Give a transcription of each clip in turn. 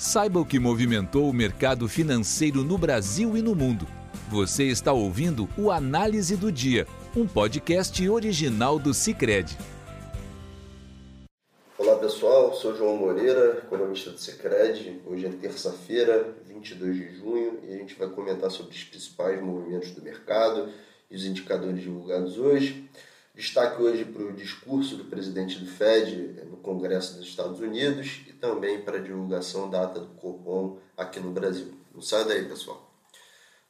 Saiba o que movimentou o mercado financeiro no Brasil e no mundo. Você está ouvindo o Análise do Dia, um podcast original do Cicred. Olá pessoal, sou João Moreira, economista do Cicred. Hoje é terça-feira, 22 de junho, e a gente vai comentar sobre os principais movimentos do mercado e os indicadores divulgados hoje. Destaque hoje para o discurso do presidente do Fed no Congresso dos Estados Unidos e também para a divulgação da ata do Copom aqui no Brasil. Não sai daí, pessoal.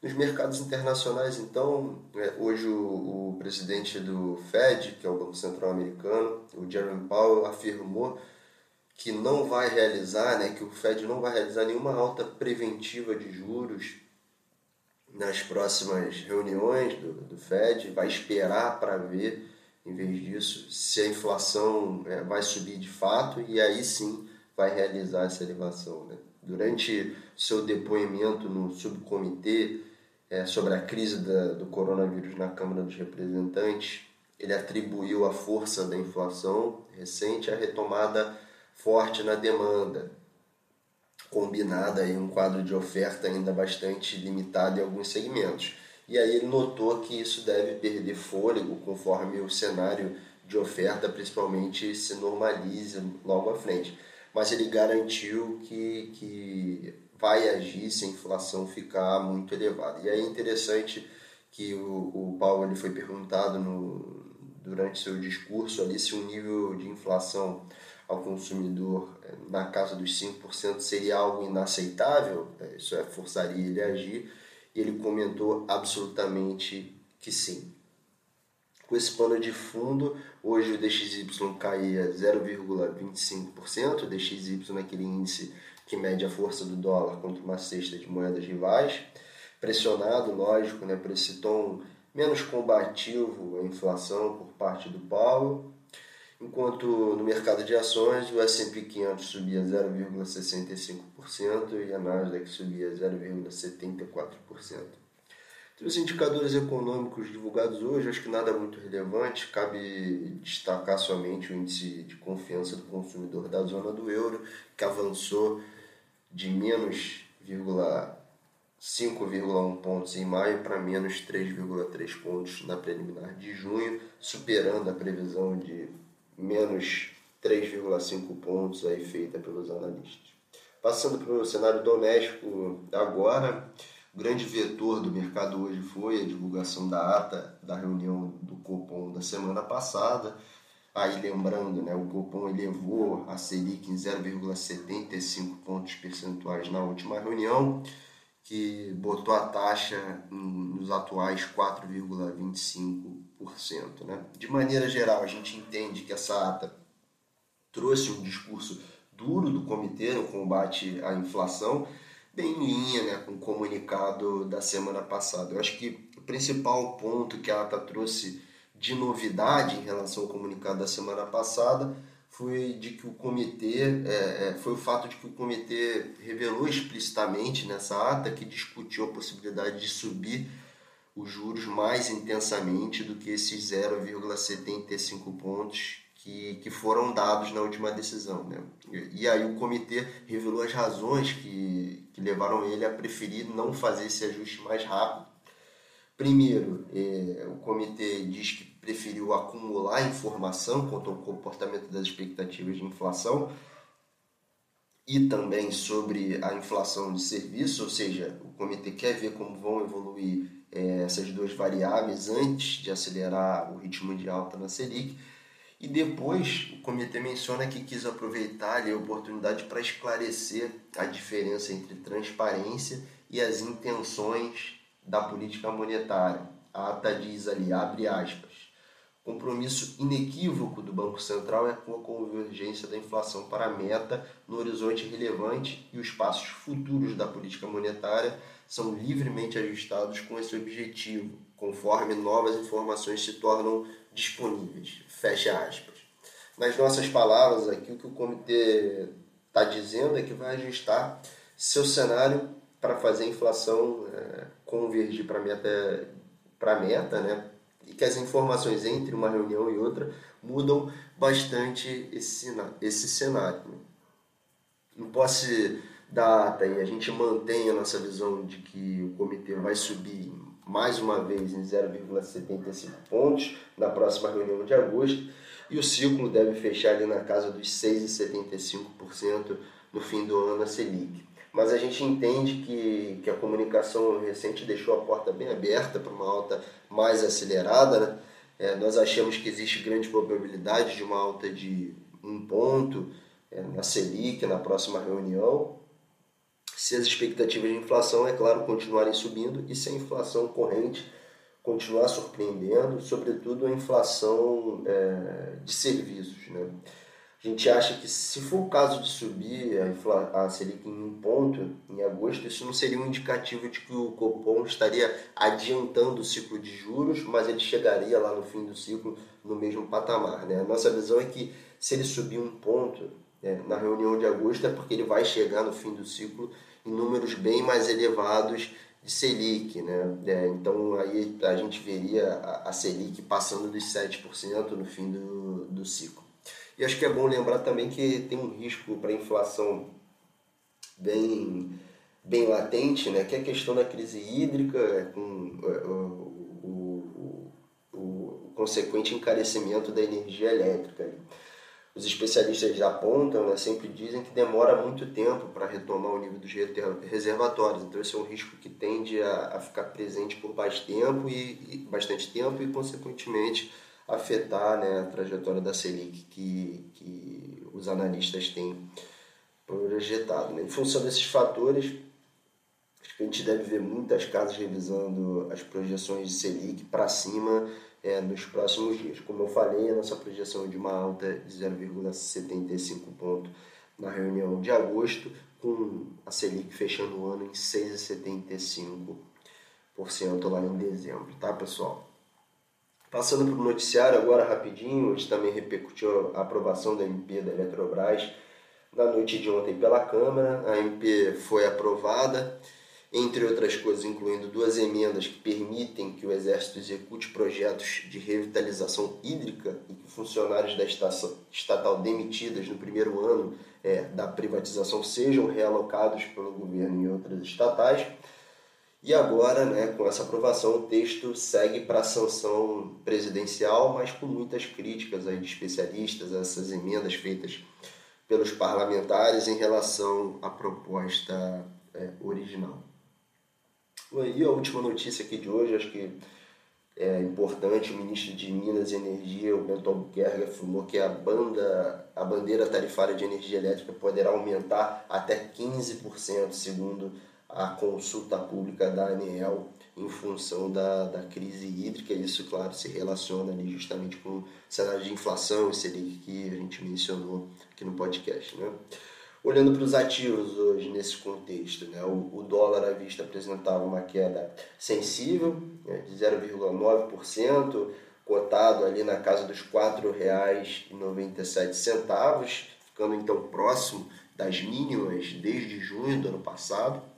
Nos mercados internacionais, então, é, hoje o, o, presidente do Fed, que é o Banco Central Americano, o Jerome Powell, afirmou que não vai realizar, né, que o Fed não vai realizar nenhuma alta preventiva de juros nas próximas reuniões do, do Fed, vai esperar para ver em vez disso, se a inflação é, vai subir de fato e aí sim vai realizar essa elevação. Né? Durante seu depoimento no subcomitê é, sobre a crise da, do coronavírus na Câmara dos Representantes, ele atribuiu a força da inflação recente à retomada forte na demanda, combinada em um quadro de oferta ainda bastante limitado em alguns segmentos. E aí ele notou que isso deve perder fôlego conforme o cenário de oferta, principalmente, se normalize logo à frente. Mas ele garantiu que, que vai agir se a inflação ficar muito elevada. E aí é interessante que o, o Paulo ele foi perguntado no, durante seu discurso ali se o nível de inflação ao consumidor eh, na casa dos 5% seria algo inaceitável, eh, isso é, forçaria ele a agir e ele comentou absolutamente que sim. Com esse pano de fundo, hoje o DXY caía 0,25%, o DXY naquele índice que mede a força do dólar contra uma cesta de moedas rivais, pressionado, lógico, né, por esse tom menos combativo à inflação por parte do Paulo, enquanto no mercado de ações o S&P 500 subia 0,65% e a Nasdaq subia 0,74%. Entre os indicadores econômicos divulgados hoje, acho que nada muito relevante, cabe destacar somente o índice de confiança do consumidor da zona do euro, que avançou de menos 5,1 pontos em maio para menos 3,3 pontos na preliminar de junho, superando a previsão de menos 3,5 pontos aí feita pelos analistas. Passando para o cenário doméstico agora, o grande vetor do mercado hoje foi a divulgação da ata da reunião do Copom da semana passada. Aí lembrando, né, o Copom elevou a Selic em 0,75 pontos percentuais na última reunião, que botou a taxa nos atuais 4,25%. Né? De maneira geral, a gente entende que essa ata trouxe um discurso duro do comitê no combate à inflação, bem em linha né, com o comunicado da semana passada. Eu acho que o principal ponto que a ata trouxe de novidade em relação ao comunicado da semana passada foi de que o comitê é, é, foi o fato de que o comitê revelou explicitamente nessa ata que discutiu a possibilidade de subir os juros mais intensamente do que esses 0,75 pontos que, que foram dados na última decisão. Né? E, aí o comitê revelou as razões que, que levaram ele a preferir não fazer esse ajuste mais rápido. Primeiro, é, o comitê diz que preferiu acumular informação quanto ao comportamento das expectativas de inflação e também sobre a inflação de serviço, ou seja, o comitê quer ver como vão evoluir é, essas duas variáveis antes de acelerar o ritmo de alta na Selic. E depois o comitê menciona que quis aproveitar a oportunidade para esclarecer a diferença entre transparência e as intenções da política monetária. A ata diz ali, abre aspas, compromisso inequívoco do Banco Central é com a convergência da inflação para a meta no horizonte relevante e os passos futuros da política monetária são livremente ajustados com esse objetivo, conforme novas informações se tornam disponíveis. Fecha aspas. Nas nossas palavras, aqui o que o comitê está dizendo é que vai ajustar seu cenário para fazer a inflação é, convergir para a meta, pra meta né? E que as informações entre uma reunião e outra mudam bastante esse, esse cenário. Né? Não posso data e a gente mantém a nossa visão de que o comitê vai subir mais uma vez em 0,75 pontos na próxima reunião de agosto e o ciclo deve fechar ali na casa dos 6,75% no fim do ano a Selic. Mas a gente entende que, que a comunicação recente deixou a porta bem aberta para uma alta mais acelerada. Né? É, nós achamos que existe grande probabilidade de uma alta de um ponto é, na Selic na próxima reunião, se as expectativas de inflação, é claro, continuarem subindo e se a inflação corrente continuar surpreendendo, sobretudo a inflação é, de serviços. Né? A gente acha que se for o caso de subir a, a Selic em um ponto em agosto, isso não seria um indicativo de que o Copom estaria adiantando o ciclo de juros, mas ele chegaria lá no fim do ciclo no mesmo patamar. Né? A nossa visão é que se ele subir um ponto né, na reunião de agosto é porque ele vai chegar no fim do ciclo em números bem mais elevados de Selic. Né? É, então aí a gente veria a, a Selic passando dos 7% no fim do, do ciclo. E acho que é bom lembrar também que tem um risco para inflação bem, bem latente, né? que é a questão da crise hídrica, é, com é, o, o, o, consequente encarecimento da energia elétrica. Os especialistas apontam, né, sempre dizem que demora muito tempo para retomar o nível dos reservatórios. Então esse é um risco que tende a, a ficar presente por bastante tempo e, e, bastante tempo e consequentemente afetar né, a trajetória da Selic que, que os analistas têm projetado. Né? Em função desses fatores, acho que a gente deve ver muitas casas revisando as projeções de Selic para cima é, nos próximos dias. Como eu falei, a nossa projeção é de uma alta de 0,75 ponto na reunião de agosto, com a Selic fechando o ano em 6,75% lá em dezembro, tá pessoal? Passando para o noticiário agora rapidinho, gente também repercutiu a aprovação da MP da Eletrobras na noite de ontem pela Câmara. A MP foi aprovada, entre outras coisas, incluindo duas emendas que permitem que o Exército execute projetos de revitalização hídrica e que funcionários da estatal demitidas no primeiro ano é, da privatização sejam realocados pelo governo em outras estatais. E agora, né, com essa aprovação, o texto segue para a sanção presidencial, mas com muitas críticas aí de especialistas essas emendas feitas pelos parlamentares em relação à proposta é, original. E a última notícia aqui de hoje, acho que é importante, o ministro de Minas e Energia, o Bento Albuquerque, afirmou que a, banda, a bandeira tarifária de energia elétrica poderá aumentar até 15%, segundo a consulta pública da ANEEL em função da, da crise hídrica. Isso, claro, se relaciona ali justamente com o cenário de inflação e Selic que a gente mencionou aqui no podcast. Né? Olhando para os ativos hoje nesse contexto, né? o, o dólar à vista apresentava uma queda sensível né? de 0,9%, cotado ali na casa dos R$ 4,97, ficando então próximo das mínimas desde junho do ano passado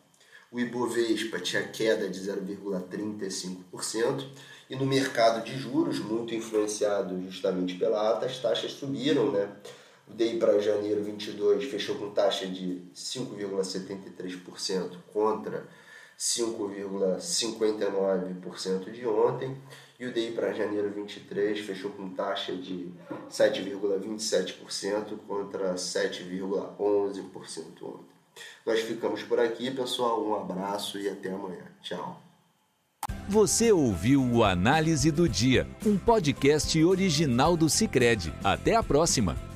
o Ibovespa tinha queda de 0,35%, e no mercado de juros, muito influenciado justamente pela ata, as taxas subiram, né? O DI para janeiro 22 fechou com taxa de 5,73% contra 5,59% de ontem, e o DI para janeiro 23 fechou com taxa de 7,27% contra 7,11% ontem. Nós ficamos por aqui, pessoal. Um abraço e até amanhã. Tchau. Você ouviu o Análise do Dia, um podcast original do Cicred. Até a próxima.